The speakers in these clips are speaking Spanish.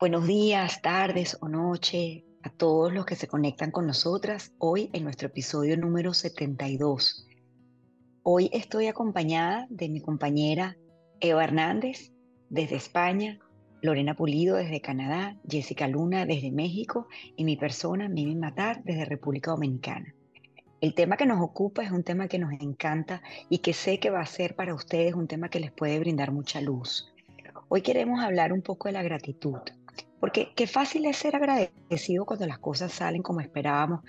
Buenos días, tardes o noche a todos los que se conectan con nosotras hoy en nuestro episodio número 72. Hoy estoy acompañada de mi compañera Eva Hernández desde España, Lorena Pulido desde Canadá, Jessica Luna desde México y mi persona, Mimi Matar, desde República Dominicana. El tema que nos ocupa es un tema que nos encanta y que sé que va a ser para ustedes un tema que les puede brindar mucha luz. Hoy queremos hablar un poco de la gratitud. Porque qué fácil es ser agradecido cuando las cosas salen como esperábamos,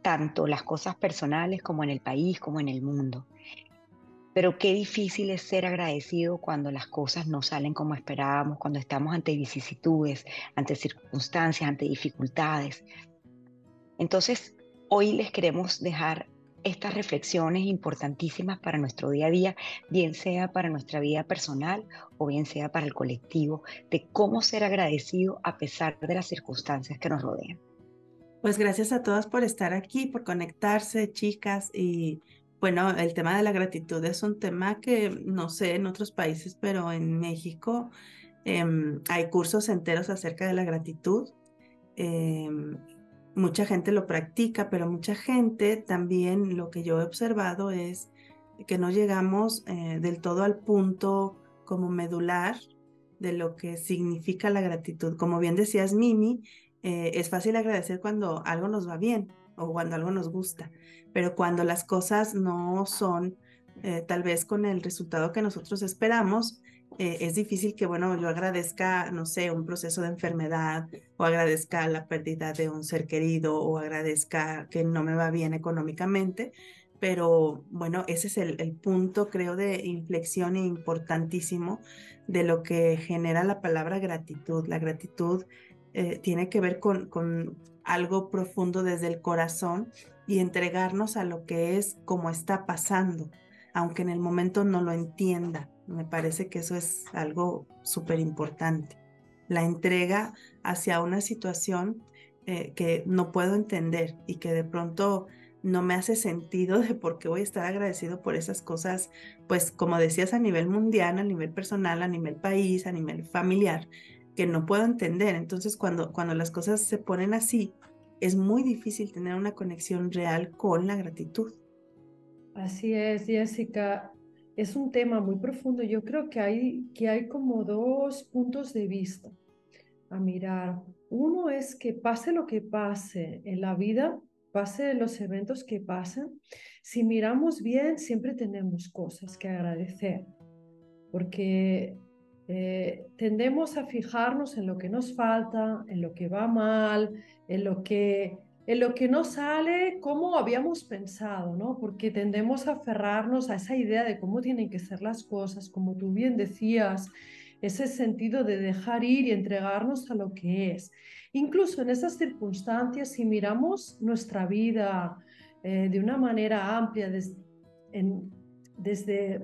tanto las cosas personales como en el país, como en el mundo. Pero qué difícil es ser agradecido cuando las cosas no salen como esperábamos, cuando estamos ante vicisitudes, ante circunstancias, ante dificultades. Entonces, hoy les queremos dejar estas reflexiones importantísimas para nuestro día a día, bien sea para nuestra vida personal o bien sea para el colectivo, de cómo ser agradecido a pesar de las circunstancias que nos rodean. Pues gracias a todas por estar aquí, por conectarse, chicas. Y bueno, el tema de la gratitud es un tema que no sé en otros países, pero en México em, hay cursos enteros acerca de la gratitud. Em, mucha gente lo practica, pero mucha gente también lo que yo he observado es que no llegamos eh, del todo al punto como medular de lo que significa la gratitud. Como bien decías, Mimi, eh, es fácil agradecer cuando algo nos va bien o cuando algo nos gusta, pero cuando las cosas no son eh, tal vez con el resultado que nosotros esperamos, eh, es difícil que, bueno, yo agradezca, no sé, un proceso de enfermedad o agradezca la pérdida de un ser querido o agradezca que no me va bien económicamente, pero bueno, ese es el, punto, creo, de inflexión importantísimo de lo que genera la palabra gratitud. La gratitud eh, tiene que ver con, con algo profundo desde el corazón y entregarnos a lo que es como está pasando, aunque en el momento no lo entienda. Me parece que eso es algo súper importante. La entrega hacia una situación eh, que no puedo entender y que de pronto no me hace sentido de por qué voy a estar agradecido por esas cosas, pues como decías, a nivel mundial, a nivel personal, a nivel país, a nivel familiar, que no puedo entender. Entonces, cuando, cuando las cosas se ponen así, es muy difícil tener una conexión real con la gratitud. Así es, Jessica es un tema muy profundo. Yo creo que hay, que hay como dos puntos de vista a mirar. Uno es que pase lo que pase en la vida, pase los eventos que pasen, si miramos bien, siempre tenemos cosas que agradecer, porque eh, tendemos a fijarnos en lo que nos falta, en lo que va mal, en lo que en lo que no sale como habíamos pensado, ¿no? Porque tendemos a aferrarnos a esa idea de cómo tienen que ser las cosas, como tú bien decías, ese sentido de dejar ir y entregarnos a lo que es. Incluso en esas circunstancias, si miramos nuestra vida eh, de una manera amplia, desde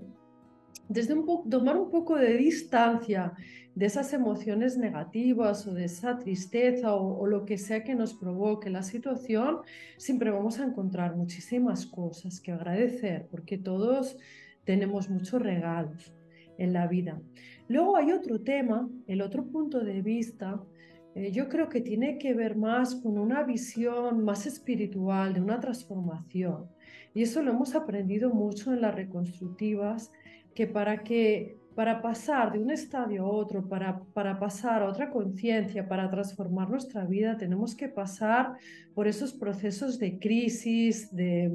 desde un tomar un poco de distancia de esas emociones negativas o de esa tristeza o, lo que sea que nos provoque la situación, siempre vamos a encontrar muchísimas cosas que agradecer, porque todos tenemos muchos regalos en la vida. Luego hay otro tema, el otro punto de vista, eh, yo creo que tiene que ver más con una visión más espiritual, de una transformación. Y eso lo hemos aprendido mucho en las reconstructivas que para que para pasar de un estadio a otro, para, para pasar a otra conciencia, para transformar nuestra vida, tenemos que pasar por esos procesos de crisis, de,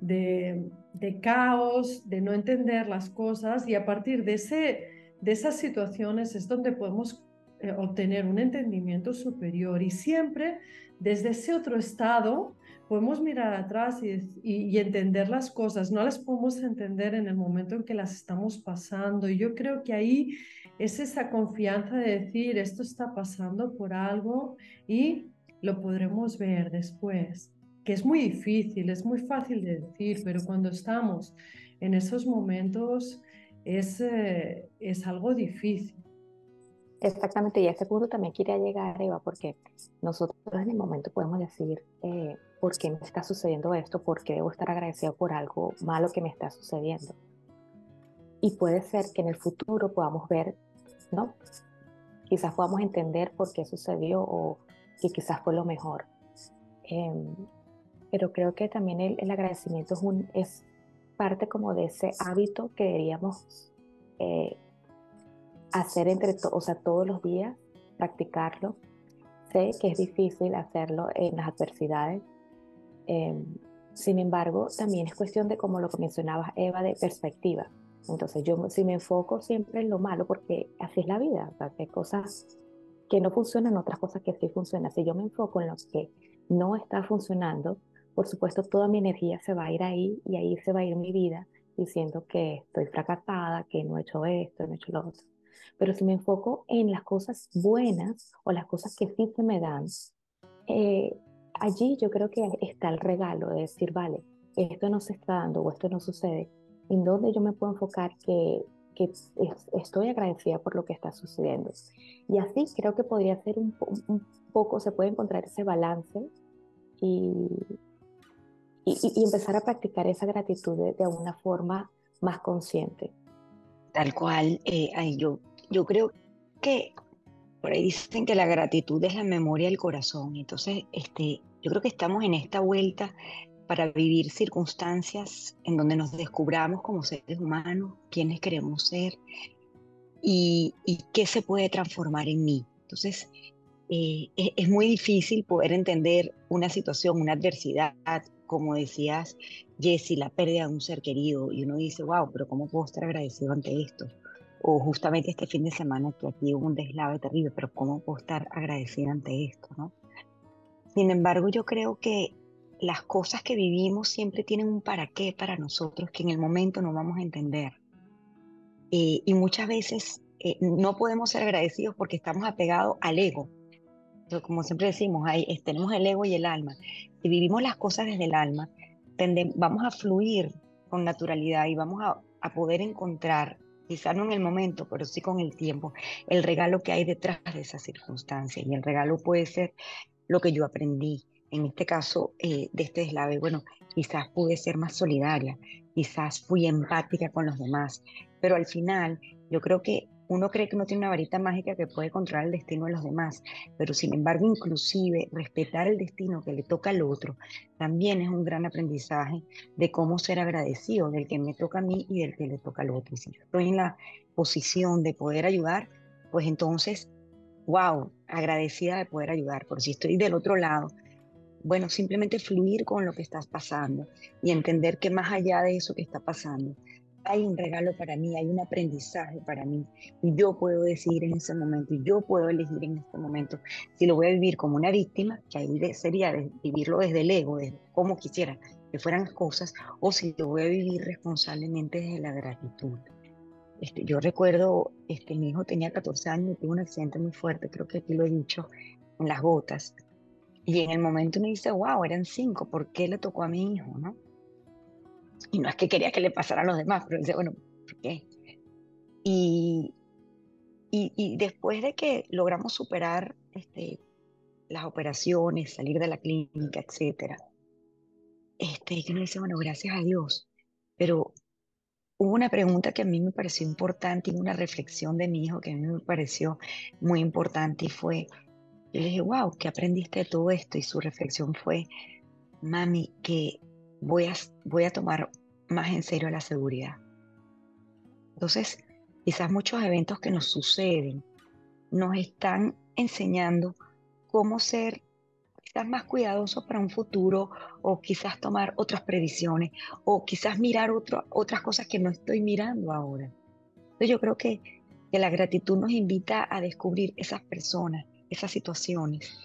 de, caos, de no entender las cosas y a partir de, ese, de esas situaciones es donde podemos eh, obtener un entendimiento superior y siempre desde ese otro estado podemos mirar atrás y, entender las cosas, no las podemos entender en el momento en que las estamos pasando. Y yo creo que ahí es esa confianza de decir, esto está pasando por algo y lo podremos ver después, que es muy difícil, es muy fácil de decir, pero cuando estamos en esos momentos es, eh, es algo difícil. Exactamente, y a ese punto también quería llegar, Eva, porque nosotros en el momento podemos decir, eh, ¿por qué me está sucediendo esto? ¿Por qué debo estar agradecido por algo malo que me está sucediendo? Y puede ser que en el futuro podamos ver, ¿no? quizás podamos entender por qué sucedió o que quizás fue lo mejor. Em, pero creo que también el, agradecimiento es, un, es parte como de ese hábito que deberíamos eh, hacer entre o sea, todos los días, practicarlo. Sé que es difícil hacerlo en las adversidades. Em, sin embargo, también es cuestión de, como lo que mencionabas, Eva, de perspectiva. Entonces, yo si me enfoco siempre en lo malo, porque así es la vida, o sea, hay cosas que no funcionan, otras cosas que sí funcionan. Si yo me enfoco en lo que no está funcionando, por supuesto, toda mi energía se va a ir ahí y ahí se va a ir mi vida diciendo que estoy fracasada, que no he hecho esto, no he hecho lo otro. Pero si me enfoco en las cosas buenas o las cosas que sí se me dan, eh, allí yo creo que está el regalo de decir, vale, esto no se está dando o esto no sucede, en dónde yo me puedo enfocar que, que estoy agradecida por lo que está sucediendo. Y así creo que podría ser un, un poco, se puede encontrar ese balance y, y, empezar a practicar esa gratitud de, de, una forma más consciente. Tal cual, eh, yo, yo creo que por ahí dicen que la gratitud es la memoria del corazón. Entonces, este, yo creo que estamos en esta vuelta para vivir circunstancias en donde nos descubramos como seres humanos, quiénes queremos ser y, qué se puede transformar en mí. Entonces, eh, es, muy difícil poder entender una situación, una adversidad, como decías, Jessy, la pérdida de un ser querido, y uno dice, wow, pero ¿cómo puedo estar agradecido ante esto? O justamente este fin de semana que aquí hubo un deslave terrible, pero ¿cómo puedo estar agradecido ante esto? ¿no? Sin embargo, yo creo que las cosas que vivimos siempre tienen un para qué para nosotros que en el momento no vamos a entender. Eh, y muchas veces eh, no podemos ser agradecidos porque estamos apegados al ego. como siempre decimos, hay, tenemos el ego y el alma. Si vivimos las cosas desde el alma, vamos a fluir con naturalidad y vamos a, a poder encontrar, quizá no en el momento, pero sí con el tiempo, el regalo que hay detrás de esa circunstancia. Y el regalo puede ser lo que yo aprendí, en este caso eh, de este deslave, bueno, quizás pude ser más solidaria, quizás fui empática con los demás, pero al final yo creo que uno cree que no tiene una varita mágica que puede controlar el destino de los demás, pero sin embargo inclusive respetar el destino que le toca al otro también es un gran aprendizaje de cómo ser agradecido del que me toca a mí y del que le toca al otro. Y si yo estoy en la posición de poder ayudar, pues entonces, wow, agradecida de poder ayudar. Por si estoy del otro lado, bueno, simplemente fluir con lo que estás pasando y entender que más allá de eso que está pasando, hay un regalo para mí, hay un aprendizaje para mí. Y yo puedo decidir en ese momento, y yo puedo elegir en este momento si lo voy a vivir como una víctima, que ahí sería vivirlo desde el ego, desde como quisiera que fueran las cosas, o si lo voy a vivir responsablemente desde la gratitud. Este, yo recuerdo, este, mi hijo tenía 14 años y tuvo un accidente muy fuerte, creo que aquí lo he dicho, en las gotas. Y en el momento uno dice, wow, eran cinco, ¿por qué le tocó a mi hijo? ¿no? Y no es que quería que le pasara a los demás, pero dice, bueno, ¿por qué? Y, y, después de que logramos superar este, las operaciones, salir de la clínica, etcétera, este, que uno dice, bueno, gracias a Dios. Pero hubo una pregunta que a mí me pareció importante y una reflexión de mi hijo que a mí me pareció muy importante y fue, yo le dije, wow, ¿qué aprendiste de todo esto? Y su reflexión fue, mami, que voy a, voy a tomar más en serio la seguridad. Entonces, quizás muchos eventos que nos suceden nos están enseñando cómo ser quizás más cuidadosos para un futuro o quizás tomar otras previsiones o quizás mirar otras cosas que no estoy mirando ahora. Entonces yo creo que, que la gratitud nos invita a descubrir esas personas esas situaciones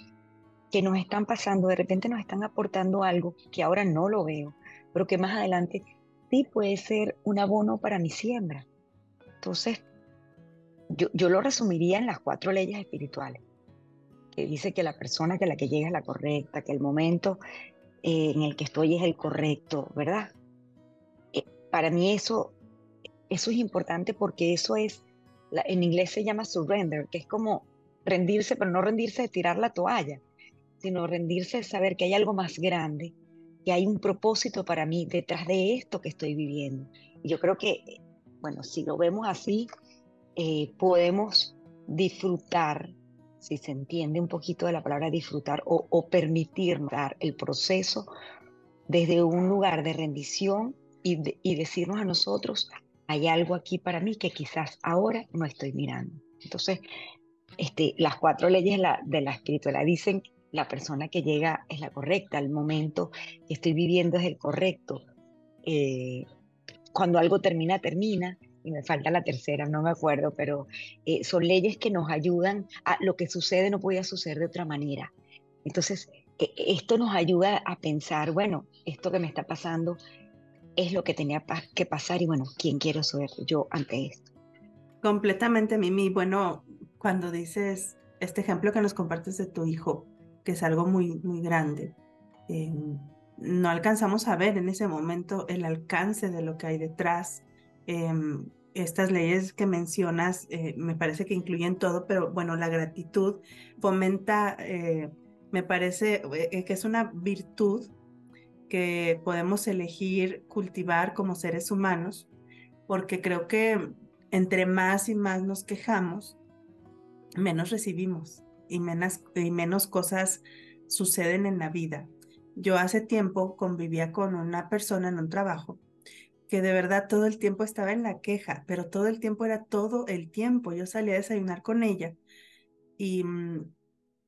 que nos están pasando, de repente nos están aportando algo que ahora no lo veo, pero que más adelante sí puede ser un abono para mi siembra. Entonces, yo, yo lo resumiría en las cuatro leyes espirituales, que dice que la persona que la que llega es la correcta, que el momento eh, en el que estoy es el correcto, ¿verdad? Eh, para mí eso, eso es importante porque eso es, en inglés se llama surrender, que es como rendirse, pero no rendirse de tirar la toalla, sino rendirse de saber que hay algo más grande, que hay un propósito para mí detrás de esto que estoy viviendo. Y yo creo que, bueno, si lo vemos así, eh, podemos disfrutar, si se entiende un poquito de la palabra disfrutar o, o permitirnos dar el proceso desde un lugar de rendición y, y decirnos a nosotros, hay algo aquí para mí que quizás ahora no estoy mirando. Entonces, este, las cuatro leyes de la espiritualidad dicen la persona que llega es la correcta, el momento que estoy viviendo es el correcto. Eh, cuando algo termina, termina, y me falta la tercera, no me acuerdo, pero eh, son leyes que nos ayudan a lo que sucede no podía suceder de otra manera. Entonces, e, esto nos ayuda a pensar, bueno, esto que me está pasando es lo que tenía que pasar y bueno, ¿quién quiero ser yo ante esto? Completamente, Mimi. Bueno, cuando dices este ejemplo que nos compartes de tu hijo, que es algo muy, muy grande, em, no alcanzamos a ver en ese momento el alcance de lo que hay detrás. Em, estas leyes que mencionas eh, me parece que incluyen todo, pero bueno, la gratitud fomenta, eh, me parece eh, que es una virtud que podemos elegir cultivar como seres humanos, porque creo que entre más y más nos quejamos, menos recibimos y menos, y menos cosas suceden en la vida. Yo hace tiempo convivía con una persona en un trabajo que de verdad todo el tiempo estaba en la queja, pero todo el tiempo era todo el tiempo. Yo salía a desayunar con ella y mm,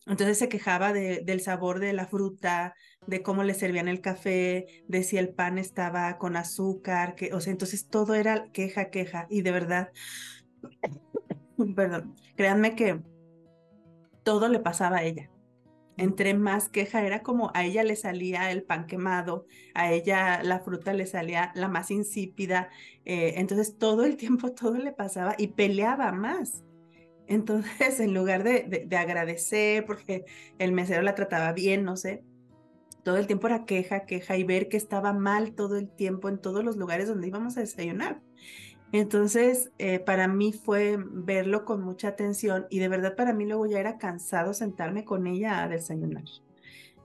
entonces se quejaba de, del sabor de la fruta, de cómo le servían el café, de si el pan estaba con azúcar, que, o sea, entonces todo era queja, queja. Y de verdad, perdón, créanme que todo le pasaba a ella. Entre más queja era como a ella le salía el pan quemado, a ella la fruta le salía la más insípida, eh, entonces todo el tiempo todo le pasaba y peleaba más. Entonces, en lugar de, de, agradecer porque el mesero la trataba bien, no sé, todo el tiempo era queja, queja y ver que estaba mal todo el tiempo en todos los lugares donde íbamos a desayunar. Entonces, eh, para mí fue verlo con mucha atención y de verdad para mí luego ya era cansado sentarme con ella a desayunar.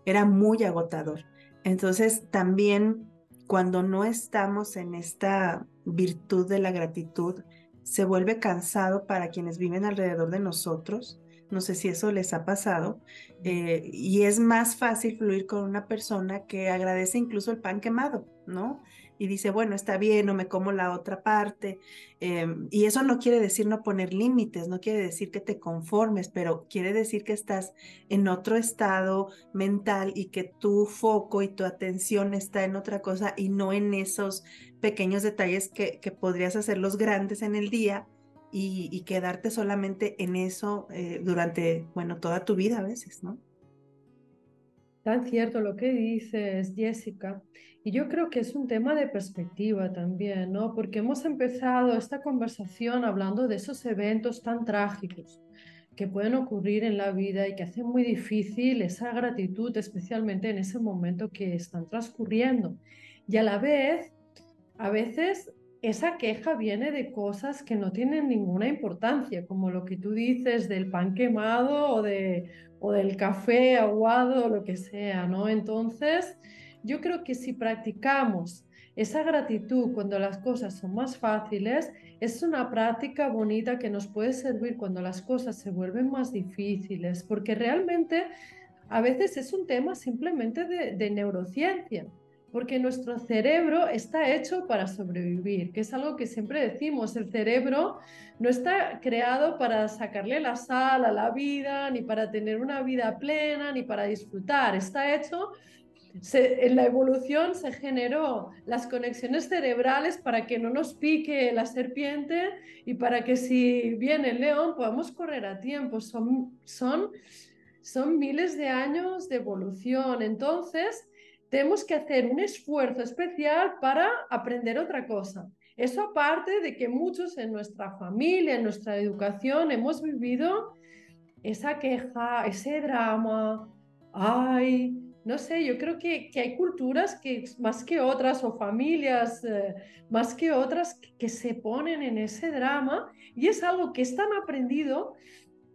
Era muy agotador. Entonces, también cuando no estamos en esta virtud de la gratitud, se vuelve cansado para quienes viven alrededor de nosotros. No sé si eso les ha pasado. Eh, y es más fácil fluir con una persona que agradece incluso el pan quemado, ¿no? Y dice, bueno, está bien, no me como la otra parte. Em, y eso no quiere decir no poner límites, no quiere decir que te conformes, pero quiere decir que estás en otro estado mental y que tu foco y tu atención está en otra cosa y no en esos pequeños detalles que, que podrías hacerlos grandes en el día y, quedarte solamente en eso eh, durante, bueno, toda tu vida a veces, ¿no? Tan cierto lo que dices, Jessica. Y yo creo que es un tema de perspectiva también, ¿no? Porque hemos empezado esta conversación hablando de esos eventos tan trágicos que pueden ocurrir en la vida y que hacen muy difícil esa gratitud, especialmente en ese momento que están transcurriendo. Y a la vez, a veces esa queja viene de cosas que no tienen ninguna importancia, como lo que tú dices del pan quemado o, de, o del café aguado o lo que sea, ¿no? Entonces, yo creo que si practicamos esa gratitud cuando las cosas son más fáciles, es una práctica bonita que nos puede servir cuando las cosas se vuelven más difíciles, porque realmente a veces es un tema simplemente de, neurociencia, porque nuestro cerebro está hecho para sobrevivir, que es algo que siempre decimos, el cerebro no está creado para sacarle la sal a la vida, ni para tener una vida plena, ni para disfrutar, está hecho en la evolución se generó las conexiones cerebrales para que no nos pique la serpiente y para que si viene el león podamos correr a tiempo. Son, son, son miles de años de evolución. Entonces, tenemos que hacer un esfuerzo especial para aprender otra cosa. Eso aparte de que muchos en nuestra familia, en nuestra educación, hemos vivido esa queja, ese drama, ay, no sé, yo creo que, hay culturas que más que otras o familias eh, más que otras que, se ponen en ese drama y es algo que es tan aprendido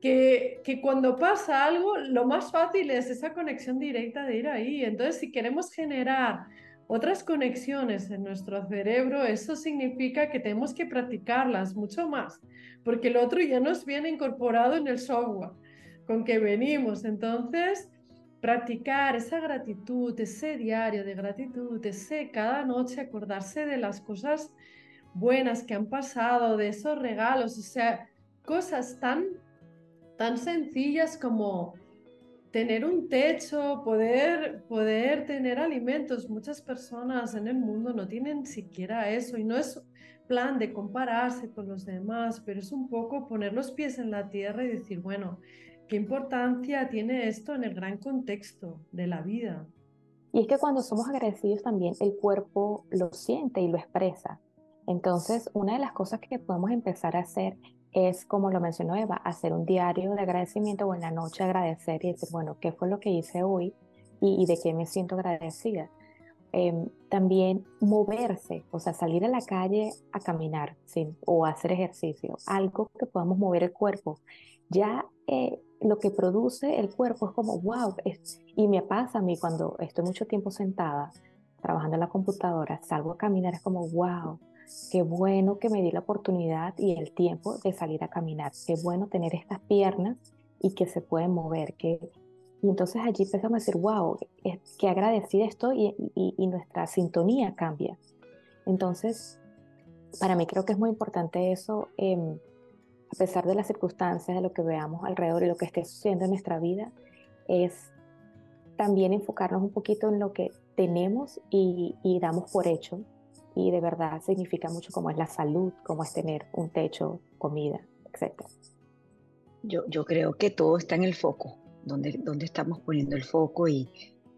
que, que, cuando pasa algo lo más fácil es esa conexión directa de ir ahí. Entonces, si queremos generar otras conexiones en nuestro cerebro, eso significa que tenemos que practicarlas mucho más, porque el otro ya nos viene incorporado en el software con que venimos. Entonces, practicar esa gratitud, ese diario de gratitud, ese cada noche acordarse de las cosas buenas que han pasado, de esos regalos, o sea, cosas tan, tan sencillas como tener un techo, poder, poder tener alimentos. Muchas personas en el mundo no tienen siquiera eso y no es plan de compararse con los demás, pero es un poco poner los pies en la tierra y decir, bueno, ¿qué importancia tiene esto en el gran contexto de la vida? Y es que cuando somos agradecidos también el cuerpo lo siente y lo expresa. Entonces, una de las cosas que podemos empezar a hacer es, como lo mencionó Eva, hacer un diario de agradecimiento o en la noche agradecer y decir, bueno, ¿qué fue lo que hice hoy y, de qué me siento agradecida? Em, también moverse, o sea, salir a la calle a caminar ¿sí? o hacer ejercicio, algo que podamos mover el cuerpo. Ya eh, lo que produce el cuerpo es como, wow, y me pasa a mí cuando estoy mucho tiempo sentada trabajando en la computadora, salgo a caminar, es como, wow, Qué bueno que me di la oportunidad y el tiempo de salir a caminar. Qué bueno tener estas piernas y que se pueden mover. Que... Y entonces allí empezamos a decir, wow, qué agradecida estoy y, y, nuestra sintonía cambia. Entonces, para mí creo que es muy importante eso, em, a pesar de las circunstancias, de lo que veamos alrededor y lo que esté sucediendo en nuestra vida, es también enfocarnos un poquito en lo que tenemos y, y damos por hecho y de verdad significa mucho como es la salud, como es tener un techo, comida, etc. Yo, yo creo que todo está en el foco, donde, donde estamos poniendo el foco y,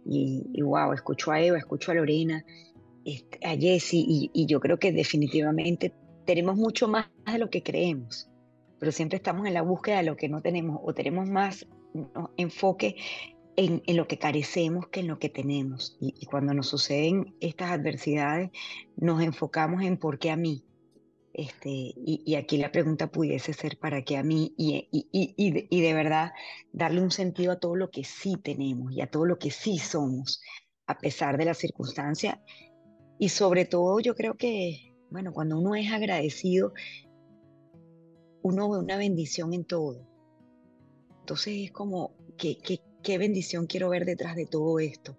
y, wow, escucho a Eva, escucho a Lorena, a Jessie y, y yo creo que definitivamente tenemos mucho más de lo que creemos, pero siempre estamos en la búsqueda de lo que no tenemos o tenemos más enfoque en, lo que carecemos que en lo que tenemos. Y, cuando nos suceden estas adversidades, nos enfocamos en por qué a mí. Este, y, aquí la pregunta pudiese ser para qué a mí y, y, de, verdad darle un sentido a todo lo que sí tenemos y a todo lo que sí somos, a pesar de la circunstancia. Y sobre todo yo creo que, bueno, cuando uno es agradecido, uno ve una bendición en todo. Entonces es como que, que, qué bendición quiero ver detrás de todo esto.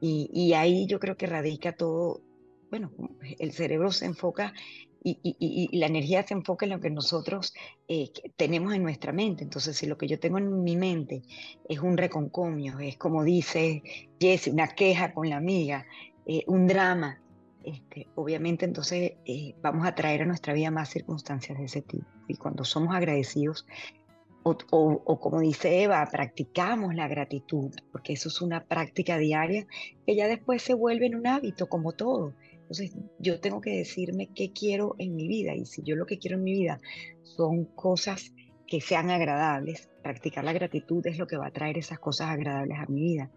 Y, ahí yo creo que radica todo, bueno, el cerebro se enfoca y, la energía se enfoca en lo que nosotros eh, tenemos en nuestra mente. Entonces, si lo que yo tengo en mi mente es un reconcomio, es como dice Jesse, una queja con la amiga, eh, un drama, este, obviamente entonces eh, vamos a traer a nuestra vida más circunstancias de ese tipo. Y cuando somos agradecidos, o, como dice Eva, practicamos la gratitud, porque eso es una práctica diaria que ya después se vuelve en un hábito, como todo. Entonces, yo tengo que decirme qué quiero en mi vida, y si yo lo que quiero en mi vida son cosas que sean agradables, practicar la gratitud es lo que va a traer esas cosas agradables a mi vida.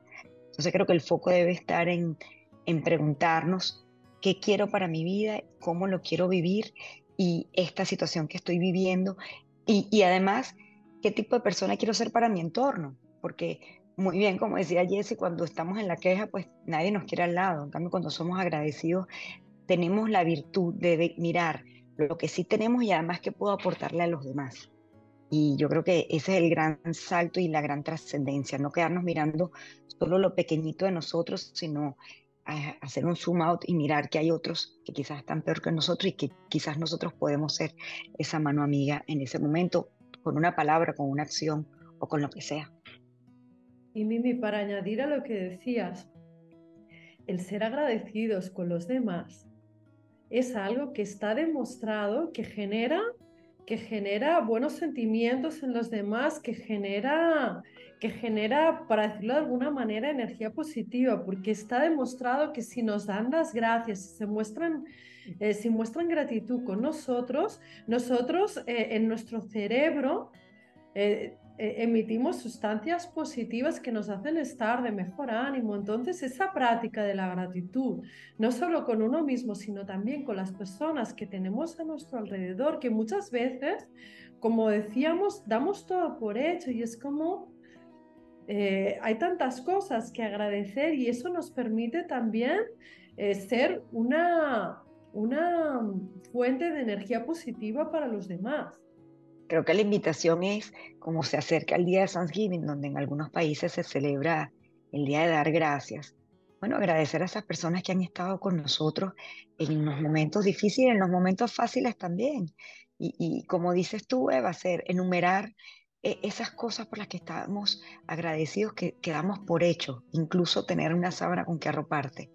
Entonces, creo que el foco debe estar en, en preguntarnos qué quiero para mi vida, cómo lo quiero vivir y esta situación que estoy viviendo. Y, y además, qué tipo de persona quiero ser para mi entorno, porque muy bien, como decía Jesse, cuando estamos en la queja, pues nadie nos quiere al lado. En cambio, cuando somos agradecidos, tenemos la virtud de mirar lo que sí tenemos y además que puedo aportarle a los demás. Y yo creo que ese es el gran salto y la gran trascendencia, no quedarnos mirando solo lo pequeñito de nosotros, sino hacer un zoom out y mirar que hay otros que quizás están peor que nosotros y que quizás nosotros podemos ser esa mano amiga en ese momento con una palabra, con una acción o con lo que sea. Y Mimi, para añadir a lo que decías, el ser agradecidos con los demás es algo que está demostrado que genera que genera buenos sentimientos en los demás, que genera, que genera, para decirlo de alguna manera, energía positiva, porque está demostrado que si nos dan las gracias, si se muestran eh, si muestran gratitud con nosotros, nosotros eh, en nuestro cerebro eh, emitimos sustancias positivas que nos hacen estar de mejor ánimo. Entonces, esa práctica de la gratitud, no solo con uno mismo, sino también con las personas que tenemos a nuestro alrededor, que muchas veces, como decíamos, damos todo por hecho y es como... hay tantas cosas que agradecer y eso nos permite también eh, ser una, una fuente de energía positiva para los demás. Creo que la invitación es, como se acerca el día de Thanksgiving, donde en algunos países se celebra el día de dar gracias. Bueno, agradecer a esas personas que han estado con nosotros en los momentos difíciles, en los momentos fáciles también. Y, como dices tú, Eva, hacer, enumerar eh, esas cosas por las que estamos agradecidos, que, quedamos por hecho, incluso tener una sábana con que arroparte.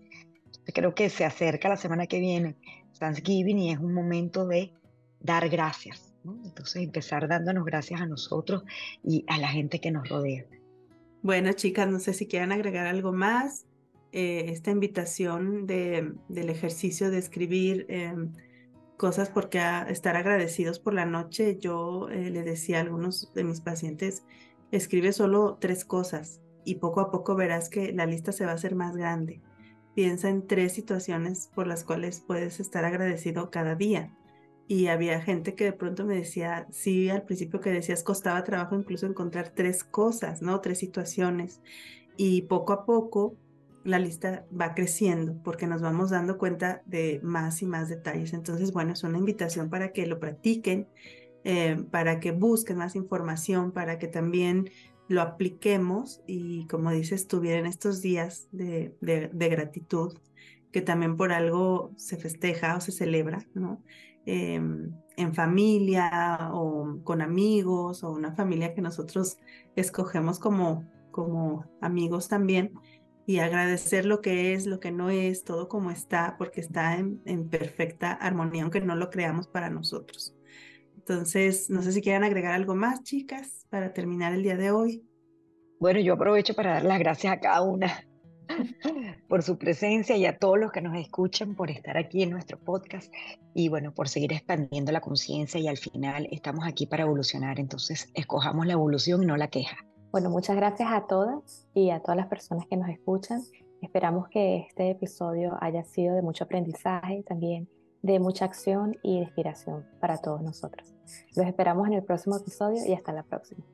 Creo que se acerca la semana que viene Thanksgiving y es un momento de dar gracias. Entonces empezar dándonos gracias a nosotros y a la gente que nos rodea. Bueno, chicas, no sé si quieren agregar algo más. Eh, esta invitación de, del ejercicio de escribir em, cosas porque estar agradecidos por la noche. Yo eh, le decía a algunos de mis pacientes, escribe solo tres cosas y poco a poco verás que la lista se va a hacer más grande. Piensa en tres situaciones por las cuales puedes estar agradecido cada día. Y había gente que de pronto me decía, sí, al principio que decías costaba trabajo incluso encontrar tres cosas, ¿no? Tres situaciones. Y poco a poco la lista va creciendo porque nos vamos dando cuenta de más y más detalles. Entonces, bueno, es una invitación para que lo practiquen, eh, para que busquen más información, para que también lo apliquemos y como dices, tuvieran estos días de, de, gratitud, que también por algo se festeja o se celebra, ¿no? Em, en familia o con amigos o una familia que nosotros escogemos como, como amigos también y agradecer lo que es, lo que no es, todo como está, porque está en, en perfecta armonía, aunque no lo creamos para nosotros. Entonces, no sé si quieren agregar algo más, chicas, para terminar el día de hoy. Bueno, yo aprovecho para dar las gracias a cada una por su presencia y a todos los que nos escuchan por estar aquí en nuestro podcast y bueno, por seguir expandiendo la conciencia y al final estamos aquí para evolucionar, entonces escojamos la evolución y no la queja. Bueno, muchas gracias a todas y a todas las personas que nos escuchan. Esperamos que este episodio haya sido de mucho aprendizaje, también de mucha acción y de inspiración para todos nosotros. Los esperamos en el próximo episodio y hasta la próxima.